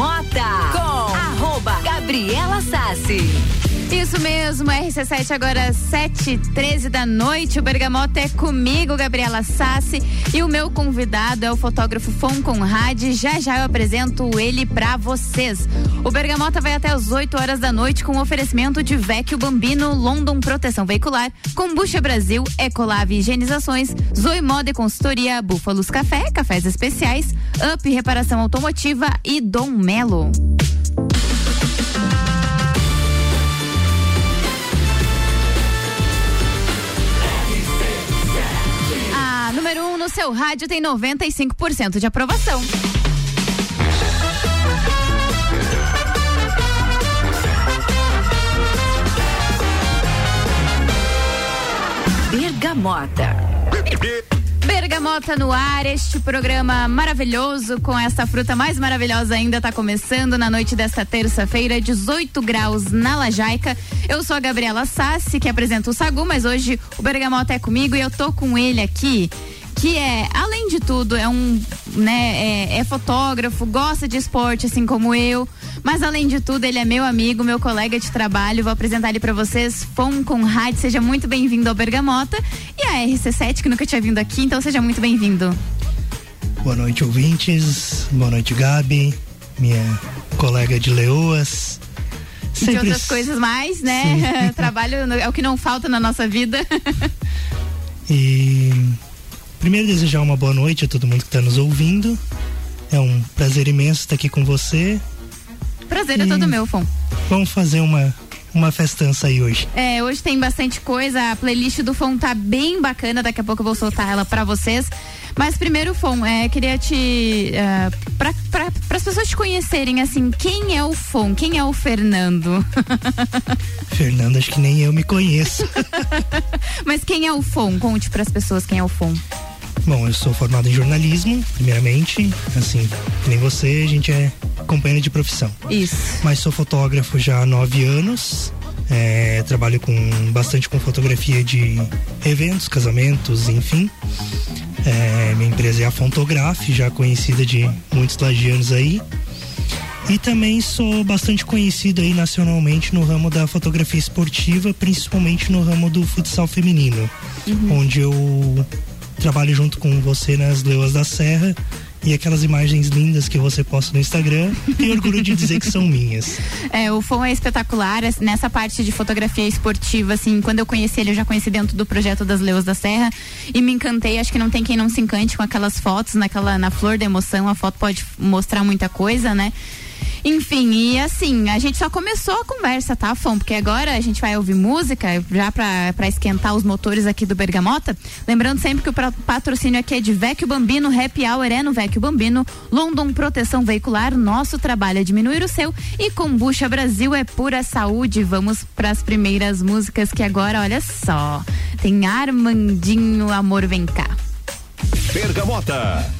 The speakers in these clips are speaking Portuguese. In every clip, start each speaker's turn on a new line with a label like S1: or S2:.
S1: Bergamota com arroba Gabriela Sassi.
S2: Isso mesmo, RC7 agora 7 13 da noite. O Bergamota é comigo, Gabriela Sassi. E o meu convidado é o fotógrafo Fon Conrad. Já já eu apresento ele para vocês. O Bergamota vai até as 8 horas da noite com oferecimento de Vecchio Bambino, London Proteção Veicular, Combucha Brasil, Ecolave Higienizações, Zoe Moda e Consultoria, Búfalos Café, Cafés Especiais, Up Reparação Automotiva e Dom Melo. Número 1 um no seu rádio tem 95% de aprovação.
S1: Bergamota.
S2: Bergamota no ar, este programa maravilhoso com essa fruta mais maravilhosa ainda está começando na noite desta terça-feira, 18 graus na Lajaica. Eu sou a Gabriela Sassi, que apresenta o Sagu, mas hoje o Bergamota é comigo e eu tô com ele aqui que é, além de tudo, é um, né, é, é, fotógrafo, gosta de esporte, assim como eu, mas além de tudo, ele é meu amigo, meu colega de trabalho. Vou apresentar ele para vocês, Fon Conrad. Seja muito bem-vindo ao Bergamota e a RC7, que nunca tinha vindo aqui, então seja muito bem-vindo.
S3: Boa noite, ouvintes. Boa noite, Gabi, minha colega de Leoas.
S2: Sempre... De outras coisas mais, né? Trabalho é o que não falta na nossa vida.
S3: e Primeiro, desejar uma boa noite a todo mundo que está nos ouvindo. É um prazer imenso estar aqui com você.
S2: Prazer e é todo meu, Fon.
S3: Vamos fazer uma uma festança aí hoje.
S2: É, hoje tem bastante coisa. A playlist do Fon tá bem bacana. Daqui a pouco eu vou soltar ela para vocês. Mas primeiro, Fon, é, queria te. Uh, para as pessoas te conhecerem, assim, quem é o Fon? Quem é o Fernando?
S3: Fernando, acho que nem eu me conheço.
S2: Mas quem é o Fon? Conte para as pessoas quem é o Fon.
S3: Bom, eu sou formado em jornalismo, primeiramente. Assim, que nem você, a gente é companheiro de profissão.
S2: Isso.
S3: Mas sou fotógrafo já há nove anos. É, trabalho com bastante com fotografia de eventos, casamentos, enfim. É, minha empresa é a Fontograf, já conhecida de muitos lagianos aí. E também sou bastante conhecido aí nacionalmente no ramo da fotografia esportiva, principalmente no ramo do futsal feminino, uhum. onde eu trabalho junto com você nas Leoas da Serra e aquelas imagens lindas que você posta no Instagram, tenho orgulho de dizer que são minhas.
S2: É, o Fon é espetacular nessa parte de fotografia esportiva, assim, quando eu conheci ele, eu já conheci dentro do projeto das Leoas da Serra e me encantei, acho que não tem quem não se encante com aquelas fotos, naquela, na flor da emoção, a foto pode mostrar muita coisa, né? Enfim, e assim, a gente só começou a conversa, tá, Fom? Porque agora a gente vai ouvir música, já pra esquentar os motores aqui do Bergamota. Lembrando sempre que o patrocínio aqui é de Vecchio Bambino, Happy Hour é no Vecchio Bambino, London Proteção Veicular, nosso trabalho é diminuir o seu e Combucha Brasil é pura saúde. Vamos para as primeiras músicas que agora, olha só, tem Armandinho Amor Vem Cá.
S4: Bergamota.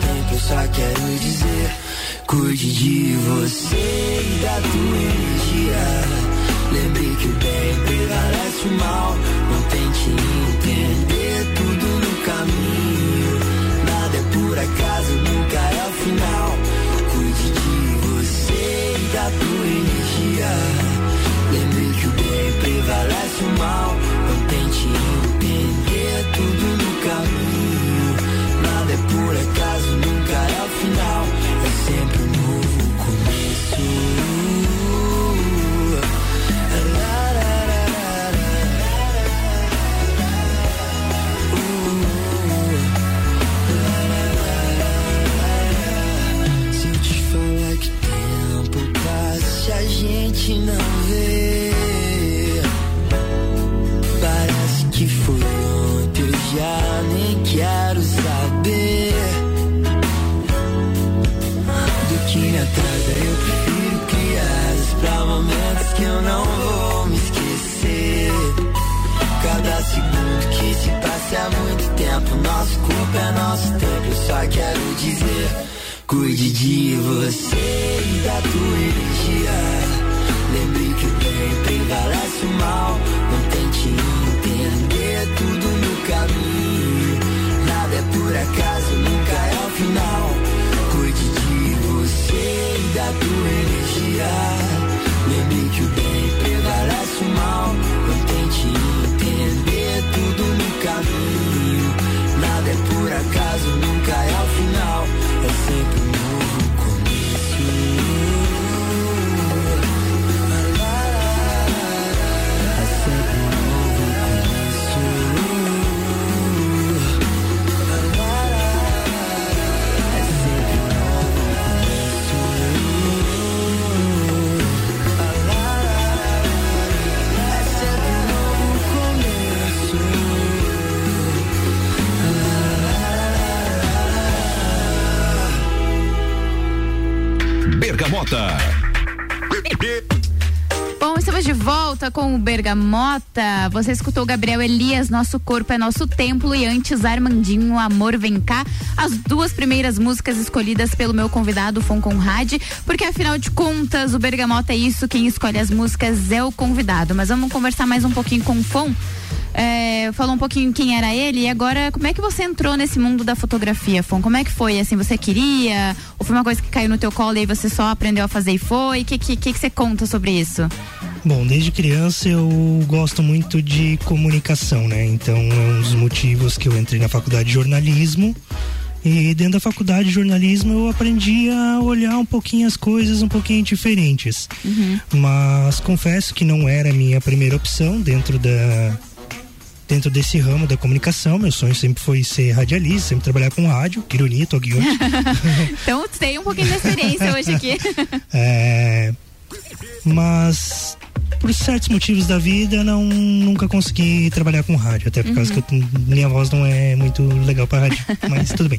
S5: Tempo. Eu só quero dizer: cuide de você e da tua energia. Lembre que o bem prevalece o mal. Não tente entender tudo no caminho. Nada é por acaso, nunca é o final. Cuide de você e da tua energia. Lembre que o bem prevalece o mal. Não tente entender gente não vê. Parece que foi ontem, eu já nem quero saber. Do que me atrasa, eu prefiro piadas pra momentos que eu não vou me esquecer. Cada segundo que se passa é muito tempo. Nosso corpo é nosso tempo. Eu só quero dizer: cuide de você e da tua energia. Lembre que o bem prevalece o mal. Não tente
S2: volta com o Bergamota. Você escutou Gabriel Elias, Nosso Corpo é Nosso Templo e antes Armandinho, Amor Vem Cá. As duas primeiras músicas escolhidas pelo meu convidado, Fon Conrad, porque afinal de contas o Bergamota é isso, quem escolhe as músicas é o convidado. Mas vamos conversar mais um pouquinho com o Fon. É, falou um pouquinho quem era ele e agora como é que você entrou nesse mundo da fotografia, Fon? Como é que foi? Assim, você queria? Ou foi uma coisa que caiu no teu colo e você só aprendeu a fazer e foi? O que, que, que, que você conta sobre isso?
S3: Bom, desde criança eu gosto muito de comunicação, né? Então é um dos motivos que eu entrei na faculdade de jornalismo. E dentro da faculdade de jornalismo eu aprendi a olhar um pouquinho as coisas um pouquinho diferentes. Uhum. Mas confesso que não era a minha primeira opção dentro da, dentro desse ramo da comunicação. Meu sonho sempre foi ser radialista, sempre trabalhar com rádio. Que ironia, tô aqui hoje.
S2: então tem um pouquinho de experiência hoje aqui.
S3: é, mas por certos motivos da vida não nunca consegui trabalhar com rádio, até por causa uhum. que eu, minha voz não é muito legal para rádio, mas tudo bem.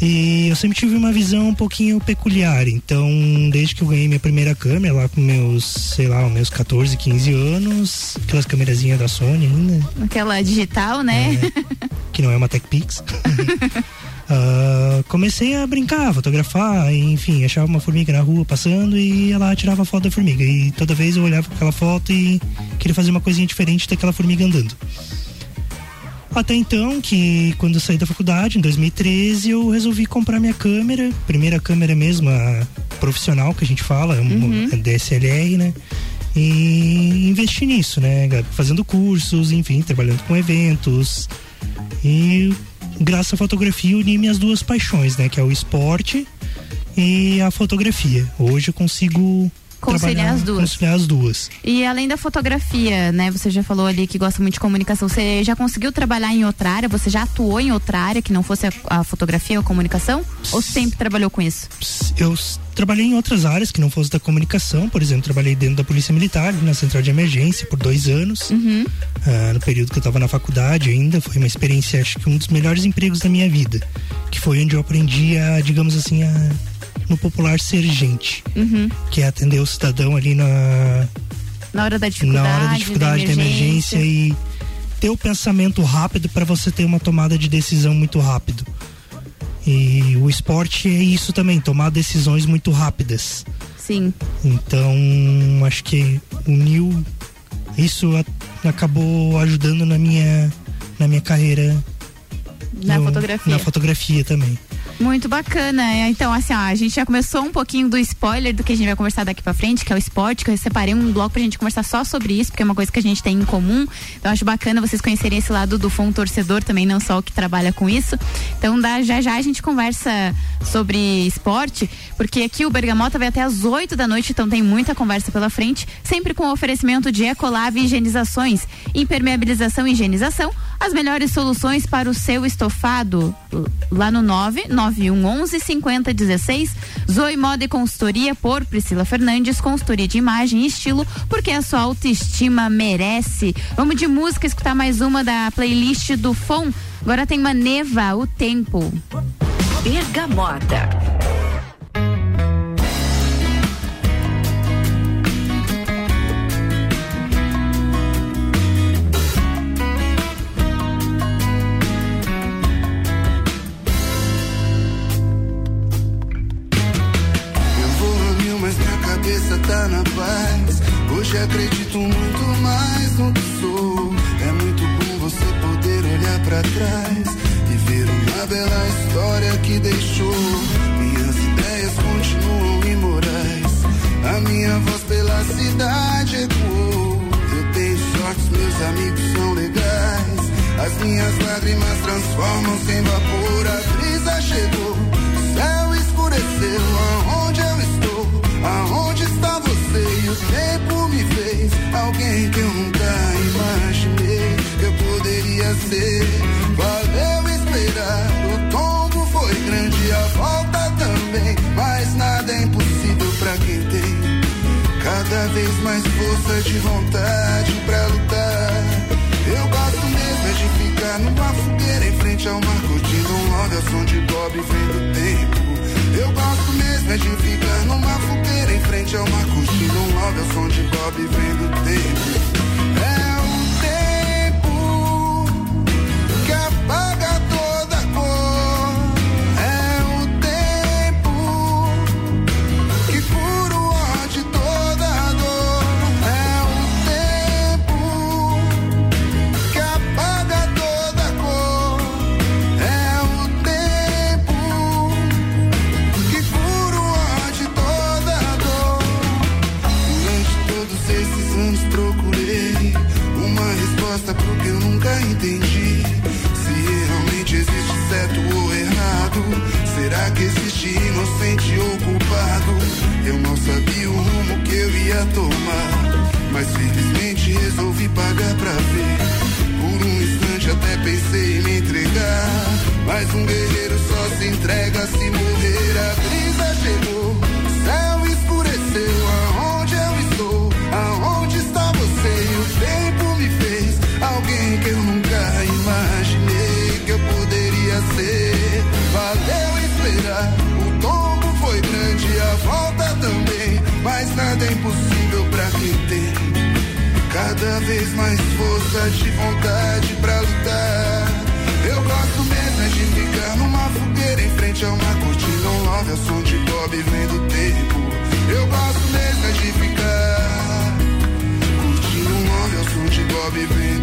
S3: E eu sempre tive uma visão um pouquinho peculiar. Então, desde que eu ganhei minha primeira câmera, lá com meus, sei lá, meus 14, 15 anos, aquelas câmerazinhas da Sony ainda.
S2: Aquela digital, né?
S3: É, que não é uma TechPix. Uh, comecei a brincar, fotografar, enfim, achava uma formiga na rua passando e ela tirava foto da formiga. E toda vez eu olhava aquela foto e queria fazer uma coisinha diferente daquela formiga andando. Até então, que quando eu saí da faculdade, em 2013, eu resolvi comprar minha câmera, primeira câmera mesmo, a profissional que a gente fala, uhum. DSLR, né? E investir nisso, né? Fazendo cursos, enfim, trabalhando com eventos. E graças à fotografia, uni minhas duas paixões, né? Que é o esporte e a fotografia. Hoje eu consigo
S2: conciliar as duas.
S3: Conciliar as duas.
S2: E além da fotografia, né? Você já falou ali que gosta muito de comunicação. Você já conseguiu trabalhar em outra área? Você já atuou em outra área que não fosse a, a fotografia ou a comunicação? Ou sempre trabalhou com isso?
S3: Eu trabalhei em outras áreas que não fosse da comunicação. Por exemplo, trabalhei dentro da Polícia Militar, na Central de Emergência, por dois anos. Uhum. Uh, no período que eu estava na faculdade ainda. Foi uma experiência, acho que um dos melhores empregos da minha vida. Que foi onde eu aprendi a, digamos assim, a no popular ser gente, uhum. que é atender o cidadão ali na
S2: na hora da dificuldade,
S3: na hora da, dificuldade da, emergência. da emergência e ter o pensamento rápido para você ter uma tomada de decisão muito rápido. E o esporte é isso também, tomar decisões muito rápidas.
S2: Sim.
S3: Então, acho que uniu isso acabou ajudando na minha na minha carreira
S2: na no, fotografia.
S3: Na fotografia também.
S2: Muito bacana. Então, assim, ó, a gente já começou um pouquinho do spoiler do que a gente vai conversar daqui pra frente, que é o esporte, que eu separei um bloco pra gente conversar só sobre isso, porque é uma coisa que a gente tem em comum. Então, acho bacana vocês conhecerem esse lado do fã torcedor também, não só o que trabalha com isso. Então, dá, já já a gente conversa sobre esporte, porque aqui o Bergamota vai até às 8 da noite, então tem muita conversa pela frente, sempre com oferecimento de Ecolave Higienizações, impermeabilização e higienização, as melhores soluções para o seu estofado, lá no 9 9111 5016. Zoe Moda e Consultoria por Priscila Fernandes, consultoria de imagem e estilo, porque a sua autoestima merece. Vamos de música escutar mais uma da playlist do FON. Agora tem Maneva, o tempo.
S6: Bergamota.
S7: Lágrimas transformam-se em vapor. A brisa chegou, o céu escureceu. Aonde eu estou? Aonde está você? E o tempo me fez alguém que eu nunca imaginei que eu poderia ser. Valeu esperar, o tombo foi grande, a volta também. Mas nada é impossível pra quem tem cada vez mais força de vontade pra frente ao mar, curtindo um love ao som de Bob vendo o tempo Eu gosto mesmo é de ficar numa fogueira em frente ao mar, curtindo um love, ao som de Bob vendo tempo. Som de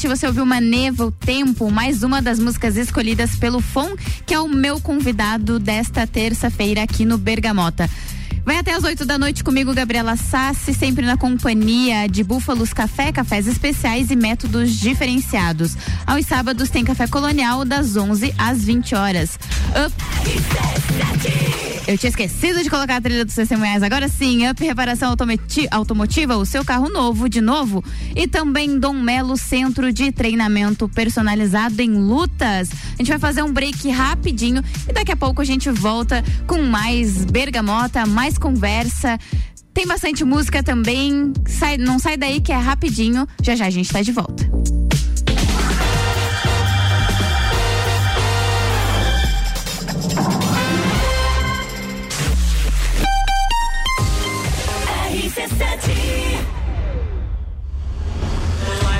S2: RC7, você ouviu Maneva, o Tempo, mais uma das músicas escolhidas pelo FON, que é o meu convidado desta terça-feira aqui no Bergamota. Vai até as 8 da noite comigo, Gabriela Sassi, sempre na companhia de Búfalos Café, cafés especiais e métodos diferenciados. Aos sábados tem café colonial das 11 às 20 horas. Up. Eu tinha esquecido de colocar a trilha dos testemunhais. Agora sim, Up Reparação Automoti- Automotiva, o seu carro novo, de novo. E também Dom Melo Centro de Treinamento Personalizado em Lutas. A gente vai fazer um break rapidinho e daqui a pouco a gente volta com mais bergamota, mais conversa. Tem bastante música também. Sai, não sai daí que é rapidinho. Já já a gente tá de volta.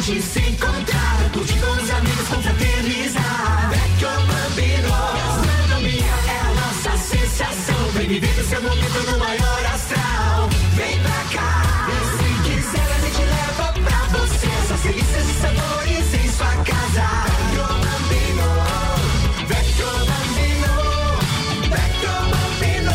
S8: Gente se encontrar, curtir com os amigos, confraternizar. Vecchio Bambino, gastronomia é a nossa sensação. Vem viver o seu momento no maior astral. Vem pra cá, se quiser a gente leva pra você. Essas delícias e sabores em sua casa. Vecchio Bambino, Vecchio Bambino, Vecchio Bambino.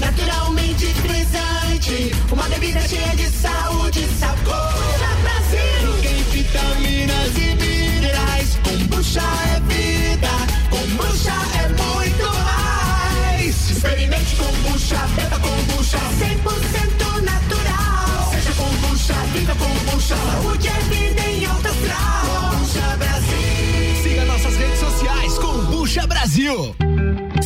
S8: naturalmente frisante. Uma bebida cheia de saúde sabor. Brasil. Tem vitaminas e minerais. Kombucha é vida. Kombucha é muito mais. Experimente kombucha, beba kombucha. 100% natural. Seja kombucha, viva kombucha. Saúde é vida em alta astral. Kombucha Brasil.
S9: Siga nossas redes sociais, Combucha Brasil.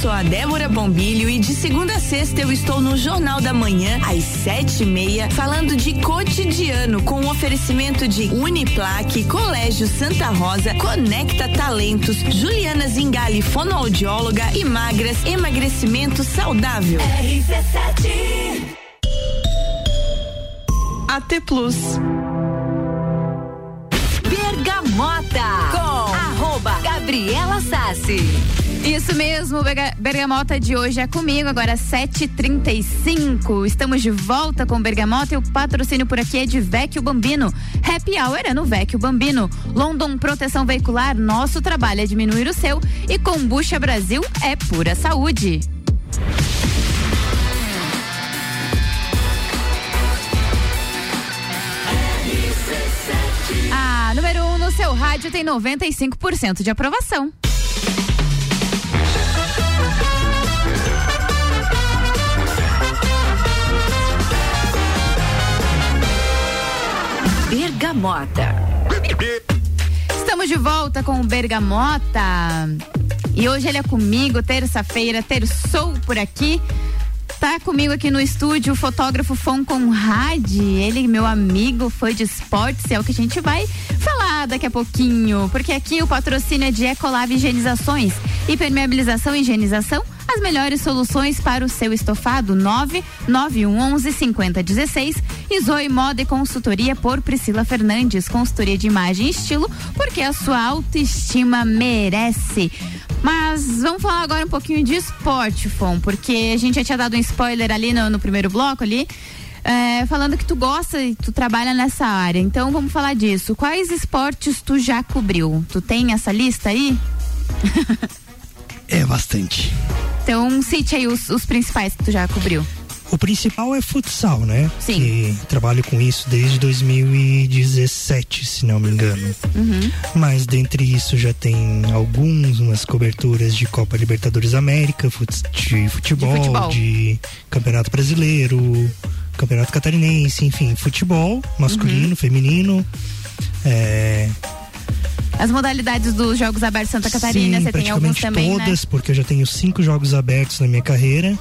S1: Sou a Débora Bombilho e de segunda a sexta eu estou no Jornal da Manhã, às sete e meia, falando de cotidiano com o oferecimento de Uniplaque, Colégio Santa Rosa, Conecta Talentos, Juliana Zingali, fonoaudióloga e magras, emagrecimento saudável.
S8: RC7.
S1: AT Plus.
S6: Bergamota com arroba Gabriela Sassi.
S2: Isso mesmo, Bergamota de hoje é comigo, agora 7h35. Estamos de volta com Bergamota e o patrocínio por aqui é de Vecchio Bambino. Happy Hour é no Vecchio Bambino. London Proteção Veicular, nosso trabalho é diminuir o seu. E Combucha Brasil é pura saúde. A número 1 um no seu rádio tem 95% de aprovação.
S6: Bergamota.
S2: Estamos de volta com o Bergamota. E hoje ele é comigo, terça-feira, terçou por aqui. Tá comigo aqui no estúdio o fotógrafo Fon Conrad. Ele, meu amigo, foi de esportes, é o que a gente vai falar daqui a pouquinho. Porque aqui o patrocínio é de Ecolab Higienizações. Impermeabilização e higienização, as melhores soluções para o seu estofado. 99111 5016 e Zoe Moda e Consultoria por Priscila Fernandes. Consultoria de imagem e estilo, porque a sua autoestima merece. Mas vamos falar agora um pouquinho de esporte, Fon, porque a gente já tinha dado um spoiler ali no, no primeiro bloco ali. é, falando que tu gosta e tu trabalha nessa área. Então vamos falar disso. Quais esportes tu já cobriu? Tu tem essa lista aí?
S3: É bastante.
S2: Então cite aí os, os principais que tu já cobriu.
S3: O principal é futsal, né?
S2: Sim.
S3: Que trabalho com isso desde 2017, se não me engano.
S2: Uhum.
S3: Mas dentre isso já tem algumas coberturas de Copa Libertadores América, fut- de futebol,
S2: De futebol.
S3: de Campeonato Brasileiro, Campeonato Catarinense, enfim, futebol masculino,
S2: Uhum.
S3: feminino. É,
S2: As modalidades dos Jogos Abertos Santa Catarina,
S3: sim,
S2: você tem alguns também, né?
S3: todas, porque eu já tenho cinco jogos abertos na minha carreira.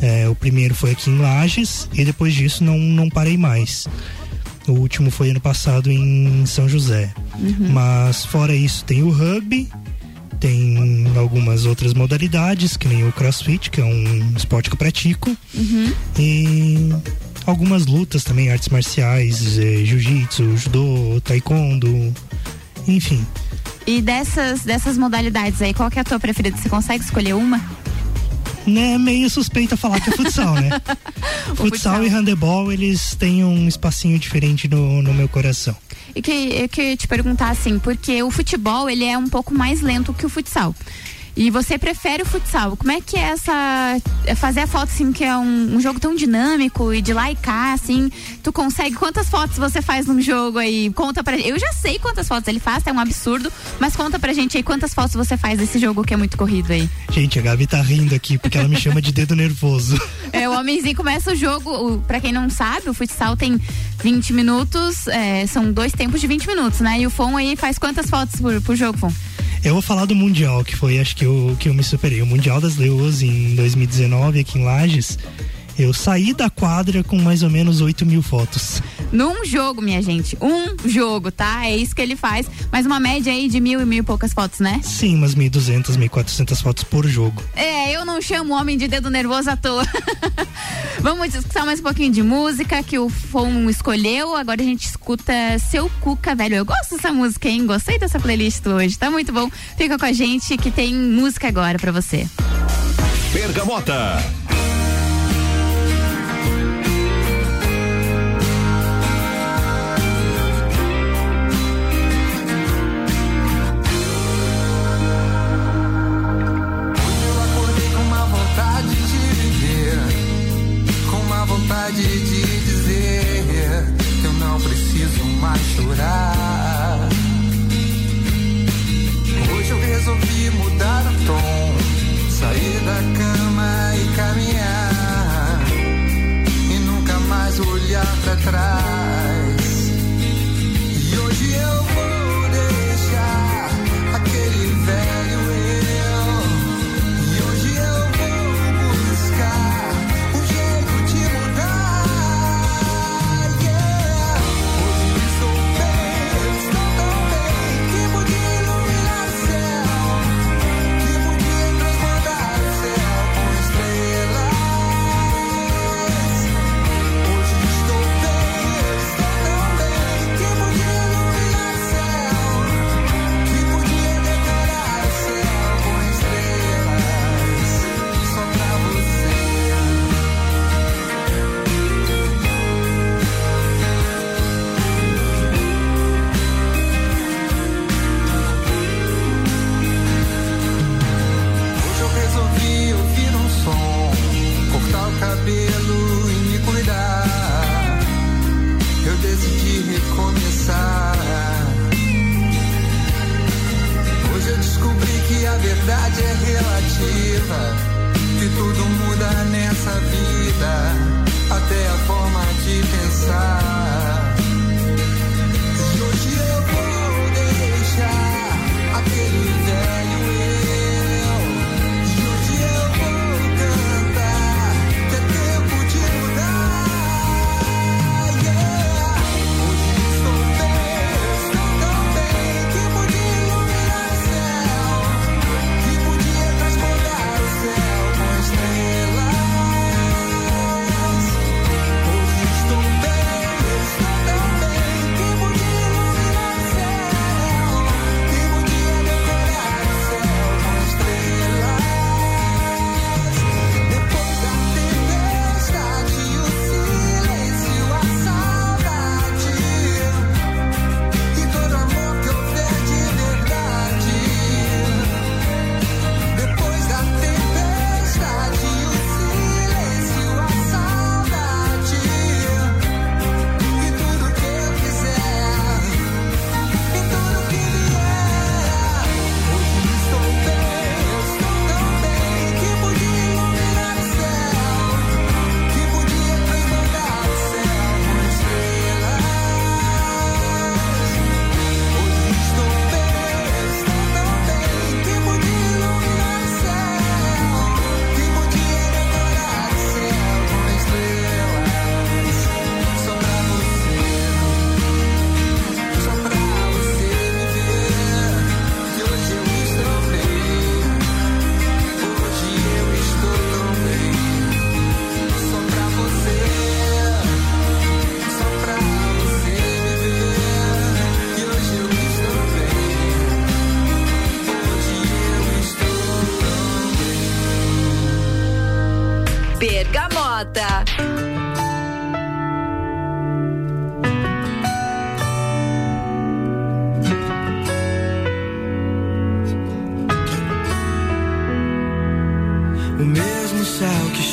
S3: É, o primeiro foi aqui em Lages e depois disso não, não parei mais. O último foi ano passado em São José.
S2: Uhum.
S3: Mas fora isso, tem o rugby, tem algumas outras modalidades, que nem o crossfit, que é um esporte que eu pratico,
S2: Uhum.
S3: e algumas lutas também, artes marciais, eh, jiu-jitsu, judô, taekwondo, enfim.
S2: E dessas, dessas modalidades aí, qual que é a tua preferida? Você consegue escolher uma?
S3: né, meio suspeita falar que é futsal, né? futsal, e handebol, eles têm um espacinho diferente no, no meu coração.
S2: E que eu queria te perguntar assim, porque o futebol ele é um pouco mais lento que o futsal. E você prefere o futsal. Como é que é essa. é Fazer a foto, assim, que é um, um jogo tão dinâmico e de lá e cá, assim. Tu consegue. Quantas fotos você faz num jogo aí? Conta pra Eu já sei quantas fotos ele faz, é um absurdo. Mas conta pra gente aí quantas fotos você faz desse jogo que é muito corrido aí.
S3: Gente, a Gabi tá rindo aqui porque ela me chama de dedo nervoso.
S2: É, o homenzinho começa o jogo. O, pra quem não sabe, o futsal tem 20 minutos. é, são dois tempos de 20 minutos, né? E o Fon aí faz quantas fotos por, por jogo, Fon?
S3: Eu vou falar do Mundial, que foi acho que eu, que eu me superei. O Mundial das Leoas em 2019 aqui em Lages. Eu saí da quadra com mais ou menos 8 mil fotos.
S2: Num jogo, minha gente. Um jogo, tá? É isso que ele faz. Mas uma média aí de mil e mil e poucas fotos, né?
S3: Sim, umas 1.200, 1.400 fotos por jogo.
S2: É, eu não chamo o homem de dedo nervoso à toa. Vamos escutar mais um pouquinho de música que o Fon escolheu. Agora a gente escuta Seu Cuca, velho. Eu gosto dessa música, hein? Gostei dessa playlist hoje. Tá muito bom. Fica com a gente que tem música agora pra você.
S10: Bergamota.
S11: De dizer que eu não preciso mais chorar. Hoje eu resolvi mudar o tom, sair da cama e caminhar e nunca mais olhar pra trás.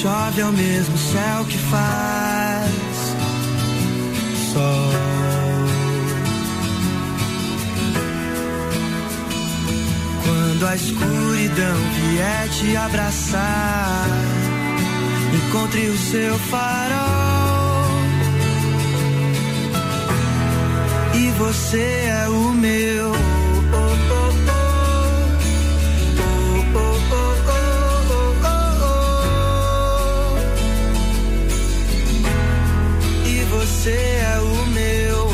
S11: Chove é o mesmo céu que faz sol. Quando a escuridão vier te abraçar, encontre o seu farol. E você é o meu. Você é o meu.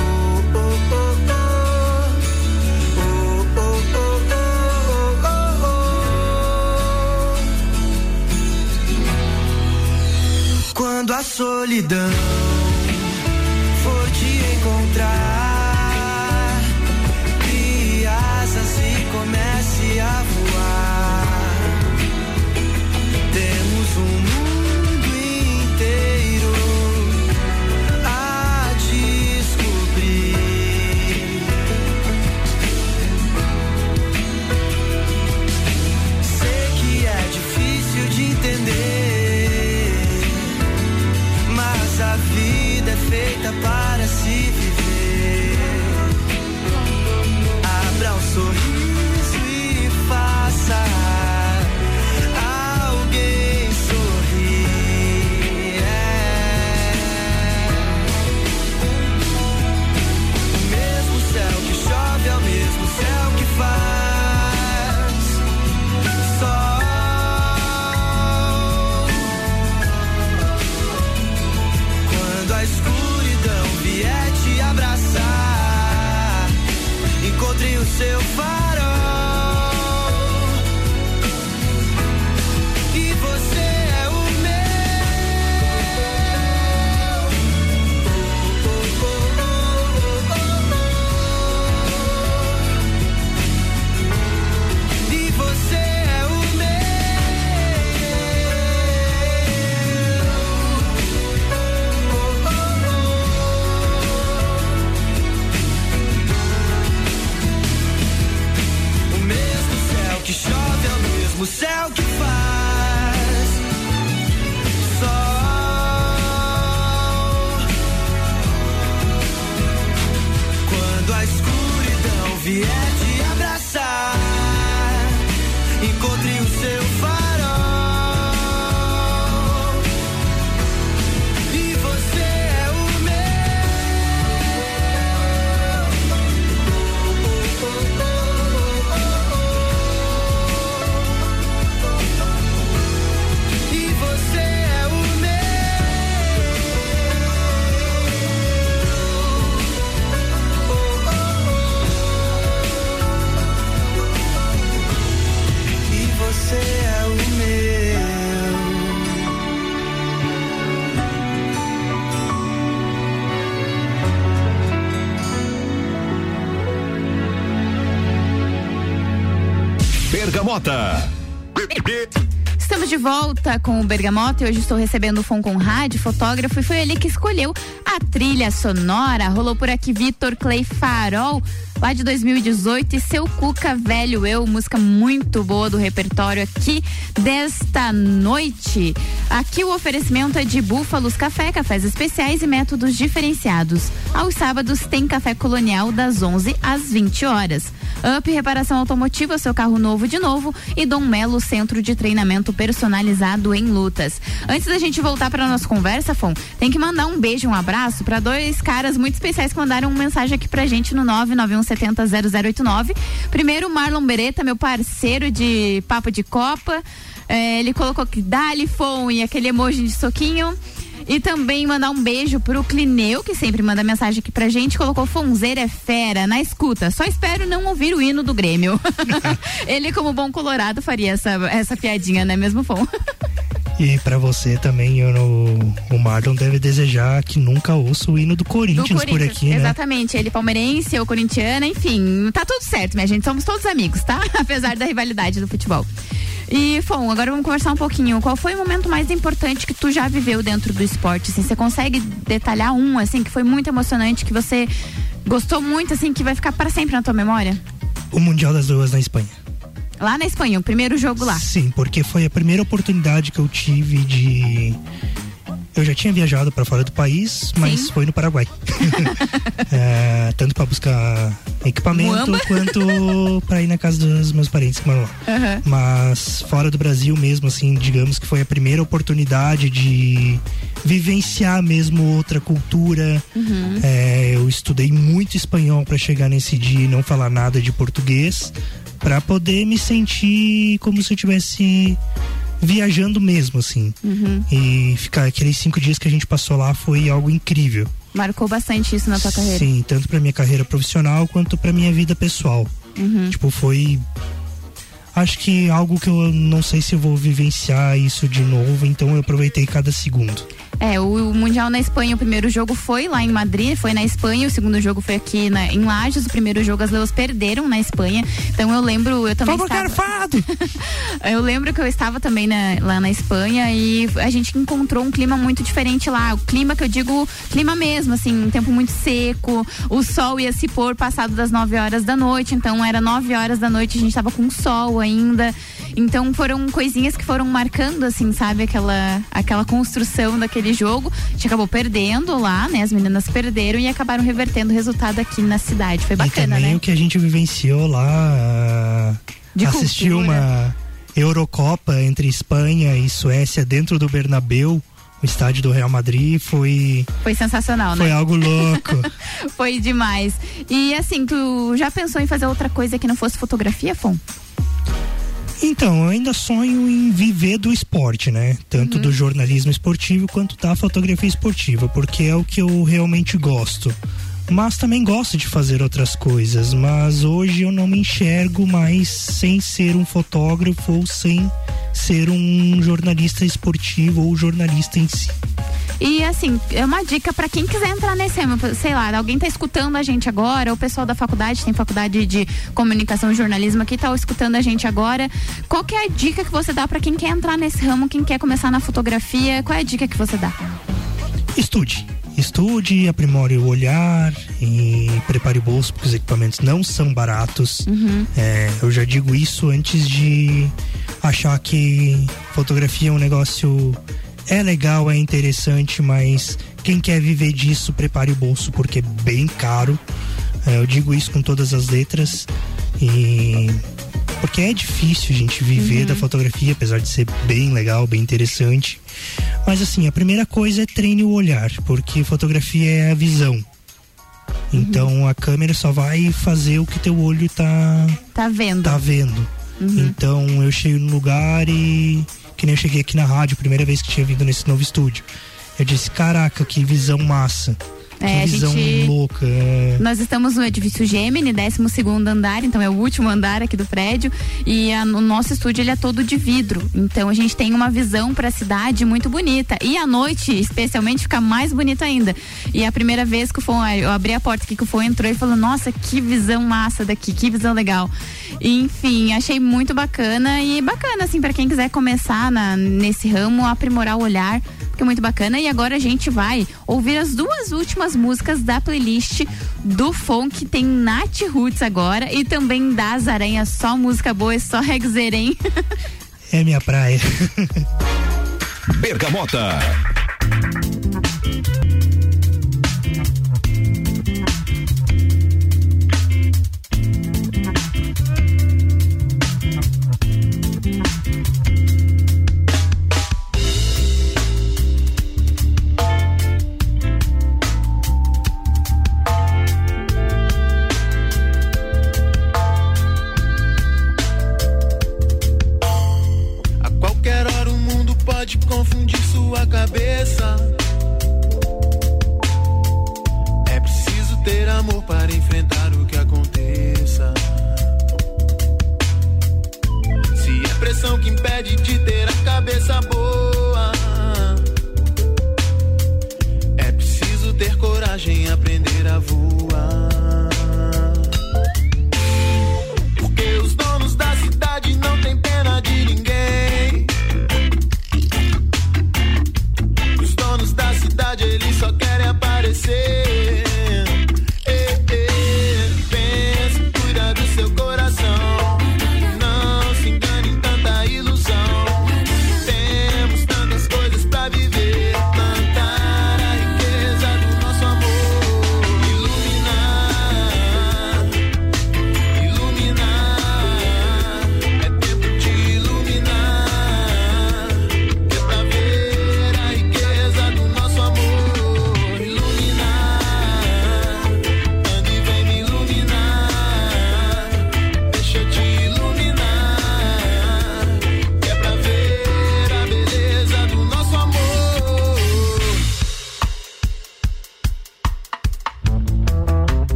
S11: Quando a solidão
S10: Bergamota.
S2: Estamos de volta com o Bergamota e hoje estou recebendo o Fon Conrad, fotógrafo, e foi ele que escolheu a trilha sonora. Rolou por aqui Vitor Clay Farol, lá de 2018, e Seu Cuca Velho Eu, música muito boa do repertório aqui desta noite. Aqui o oferecimento é de Búfalos Café, cafés especiais e métodos diferenciados. Aos sábados tem café colonial das 11 às 20 horas. Up Reparação Automotiva, seu carro novo de novo. E Dom Melo, centro de treinamento personalizado em lutas. Antes da gente voltar para nossa conversa, Fon, tem que mandar um beijo, um abraço para dois caras muito especiais que mandaram uma mensagem aqui pra gente no 991700089. Primeiro, Marlon Beretta, meu parceiro de papo de Copa. É, ele colocou que dá-lhe Fon e aquele emoji de soquinho. E também mandar um beijo pro Clineu, que sempre manda mensagem aqui pra gente. Colocou Fonzeira é fera na escuta. Só espero não ouvir o hino do Grêmio. Ele, como bom colorado, faria essa, essa piadinha, né mesmo, Fon?
S3: E pra você também, eu no, o Marlon deve desejar que nunca ouça o hino do Corinthians, por aqui, né?
S2: Exatamente. Ele palmeirense, eu corintiana, enfim. Tá tudo certo, minha gente. Somos todos amigos, tá? Apesar da rivalidade do futebol. E, Fon, agora vamos conversar um pouquinho. Qual foi o momento mais importante que tu já viveu dentro do esporte? Assim, você consegue detalhar um, assim, que foi muito emocionante, que você gostou muito, assim, que vai ficar para sempre na tua memória?
S3: O Mundial das Duas na Espanha.
S2: Lá na Espanha, o primeiro jogo lá.
S3: Sim, porque foi a primeira oportunidade que eu tive de. Eu já tinha viajado para fora do país, mas
S2: Sim.
S3: foi no Paraguai. É, tanto para buscar equipamento
S2: Muamba.
S3: quanto para ir na casa dos meus parentes que moram lá.
S2: Aham.
S3: Mas fora do Brasil mesmo, assim, digamos que foi a primeira oportunidade de vivenciar mesmo outra cultura.
S2: Uhum.
S3: É, eu estudei muito espanhol para chegar nesse dia e não falar nada de português, para poder me sentir como se eu tivesse viajando mesmo, assim.
S2: Uhum.
S3: E ficar aqueles cinco dias que a gente passou lá foi algo incrível.
S2: Marcou bastante isso na tua carreira.
S3: Sim, tanto pra minha carreira profissional quanto pra minha vida pessoal.
S2: Uhum.
S3: Tipo, foi. Acho que algo que eu não sei se eu vou vivenciar isso de novo, então eu aproveitei cada segundo.
S2: É, o, o Mundial na Espanha, o primeiro jogo foi lá em Madrid, foi na Espanha, o segundo jogo foi aqui na, em Lages, o primeiro jogo as Leões perderam na Espanha. Então eu lembro, eu também
S3: Vamos,
S2: estava... Eu lembro que eu estava também na- lá na Espanha e a gente encontrou um clima muito diferente lá. O clima que eu digo, clima mesmo, assim, um tempo muito seco, o sol ia se pôr passado das 9 horas da noite, então era 9 horas da noite, a gente estava com sol ainda. Então foram coisinhas que foram marcando, assim, sabe, aquela, aquela construção daquele jogo. A gente acabou perdendo lá, né? As meninas perderam e acabaram revertendo o resultado aqui na cidade. Foi
S3: e
S2: bacana,
S3: também
S2: né?
S3: o que a gente vivenciou lá, ah,
S2: De
S3: assistir
S2: cultura.
S3: uma Eurocopa entre Espanha e Suécia dentro do Bernabeu, o estádio do Real Madrid, foi,
S2: Foi sensacional, né?
S3: foi algo louco.
S2: Foi demais. E assim, tu já pensou em fazer outra coisa que não fosse fotografia, Fon?
S3: Então, eu ainda sonho em viver do esporte, né? Tanto
S2: Uhum.
S3: do jornalismo esportivo quanto da fotografia esportiva, porque é o que eu realmente gosto. Mas também gosto de fazer outras coisas, mas hoje eu não me enxergo mais sem ser um fotógrafo ou sem ser um jornalista esportivo ou jornalista em si.
S2: E assim, é uma dica pra quem quiser entrar nesse ramo, sei lá, alguém tá escutando a gente agora, o pessoal da faculdade, tem faculdade de comunicação e jornalismo aqui, tá escutando a gente agora. Qual que é a dica que você dá pra quem quer entrar nesse ramo, quem quer começar na fotografia? Qual é a dica que você dá?
S3: Estude. Estude, aprimore o olhar e prepare o bolso, porque os equipamentos não são baratos.
S2: Uhum.
S3: É, eu já digo isso antes de achar que fotografia é um negócio. É legal, é interessante, mas quem quer viver disso, prepare o bolso, porque é bem caro. É, eu digo isso com todas as letras. E. Porque é difícil a gente viver
S2: Uhum.
S3: da fotografia, apesar de ser bem legal, bem interessante. Mas assim, a primeira coisa é treine o olhar, porque fotografia é a visão. Então a câmera só vai fazer o que teu olho tá,
S2: Tá vendo?
S3: tá vendo.
S2: Uhum.
S3: Então eu chego no lugar e. Que nem eu cheguei aqui na rádio, primeira vez que tinha vindo nesse novo estúdio. Eu disse, caraca, que visão massa.
S2: É, a
S3: que visão
S2: gente-
S3: louca. é.
S2: Nós estamos no edifício Gemini, 12 andar, então é o último andar aqui do prédio. E a- o nosso estúdio ele é todo de vidro. Então a gente tem uma visão para a cidade muito bonita. E à noite, especialmente, fica mais bonito ainda. E a primeira vez que o Fon, eu abri a porta aqui que o Fon entrou e falou: Nossa, que visão massa daqui, que visão legal. E, enfim, achei muito bacana. E bacana, assim, para quem quiser começar na- nesse ramo, aprimorar o olhar porque é muito bacana. E agora a gente vai ouvir as duas últimas músicas da playlist do Funk. Tem Nath Roots agora e também das Aranhas. Só música boa e só regzerem.
S3: É minha praia.
S12: Bergamota.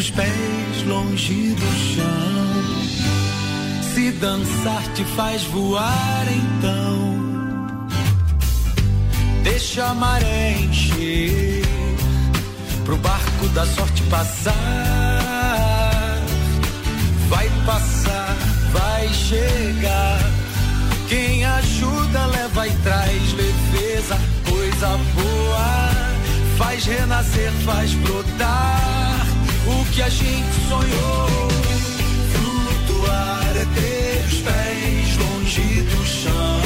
S11: Os pés longe do chão. Se dançar te faz voar, então. Deixa a maré encher pro barco da sorte passar. Vai passar, vai chegar. Quem ajuda leva e traz leveza, coisa boa. Faz renascer, faz brotar o que a gente sonhou. Flutuar é ter os pés longe do chão.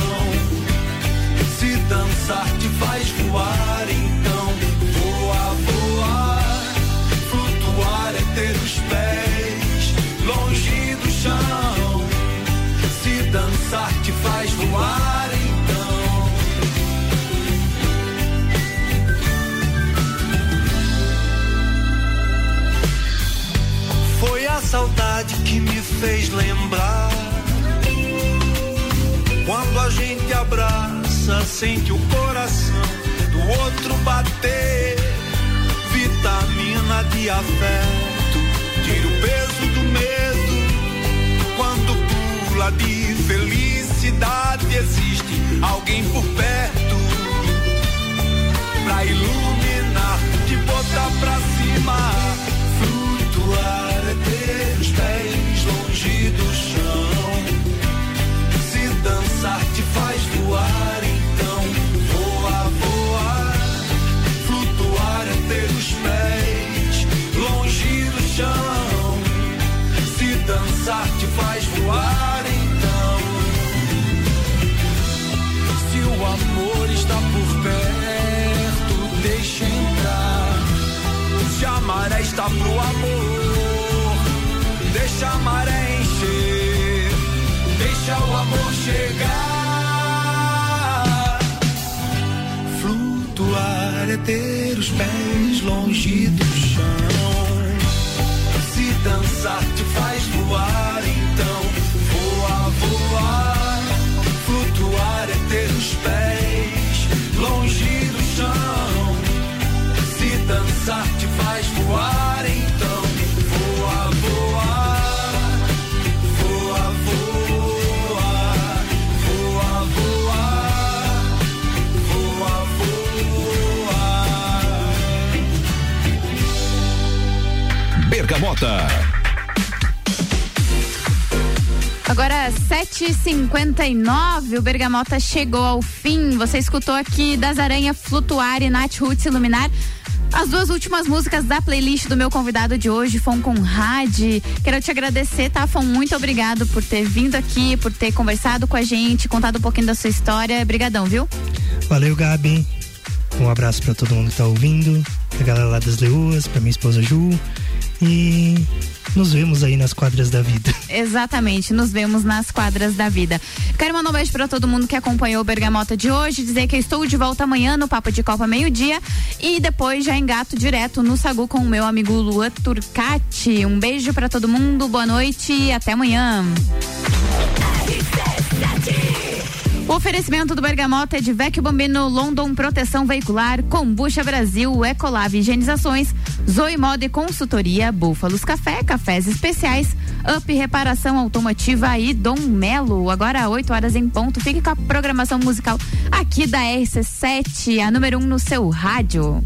S11: Se dançar te faz voar, então saudade que me fez lembrar. Quando a gente abraça, sente o coração do outro bater. Vitamina de afeto, tira o peso do medo. Quando pula de felicidade, existe alguém por perto pra iluminar, está pro amor, deixa a maré encher. Deixa o amor chegar. Flutuar é ter os pés longe do chão. Se dançar
S2: Agora 7h59, o Bergamota chegou ao fim. Você escutou aqui Das Aranha Flutuar e Nath Roots Iluminar. As duas últimas músicas da playlist do meu convidado de hoje, Fon Conrad. Quero te agradecer, tá, Fon? Muito obrigado por ter vindo aqui, por ter conversado com a gente, contado um pouquinho da sua história. Obrigadão, viu?
S3: Valeu, Gabi. Um abraço para todo mundo que tá ouvindo, pra galera lá das Leoas, pra minha esposa Ju. E nos vemos aí nas quadras da vida.
S2: Exatamente, nos vemos nas quadras da vida. Quero mandar um beijo para todo mundo que acompanhou o Bergamota de hoje, dizer que eu estou de volta amanhã no Papo de Copa meio-dia e depois já engato direto no Sagu com o meu amigo Lua Turcati. Um beijo para todo mundo, boa noite e até amanhã. Oferecimento do Bergamota é de Vecchio Bambino, London Proteção Veicular, Combucha Brasil, Ecolave Higienizações, Zoe Moda e Consultoria, Búfalos Café, Cafés Especiais, Up Reparação Automotiva e Dom Melo. Agora 8 horas em ponto. Fique com a programação musical aqui da RC7, a número 1 um no seu rádio.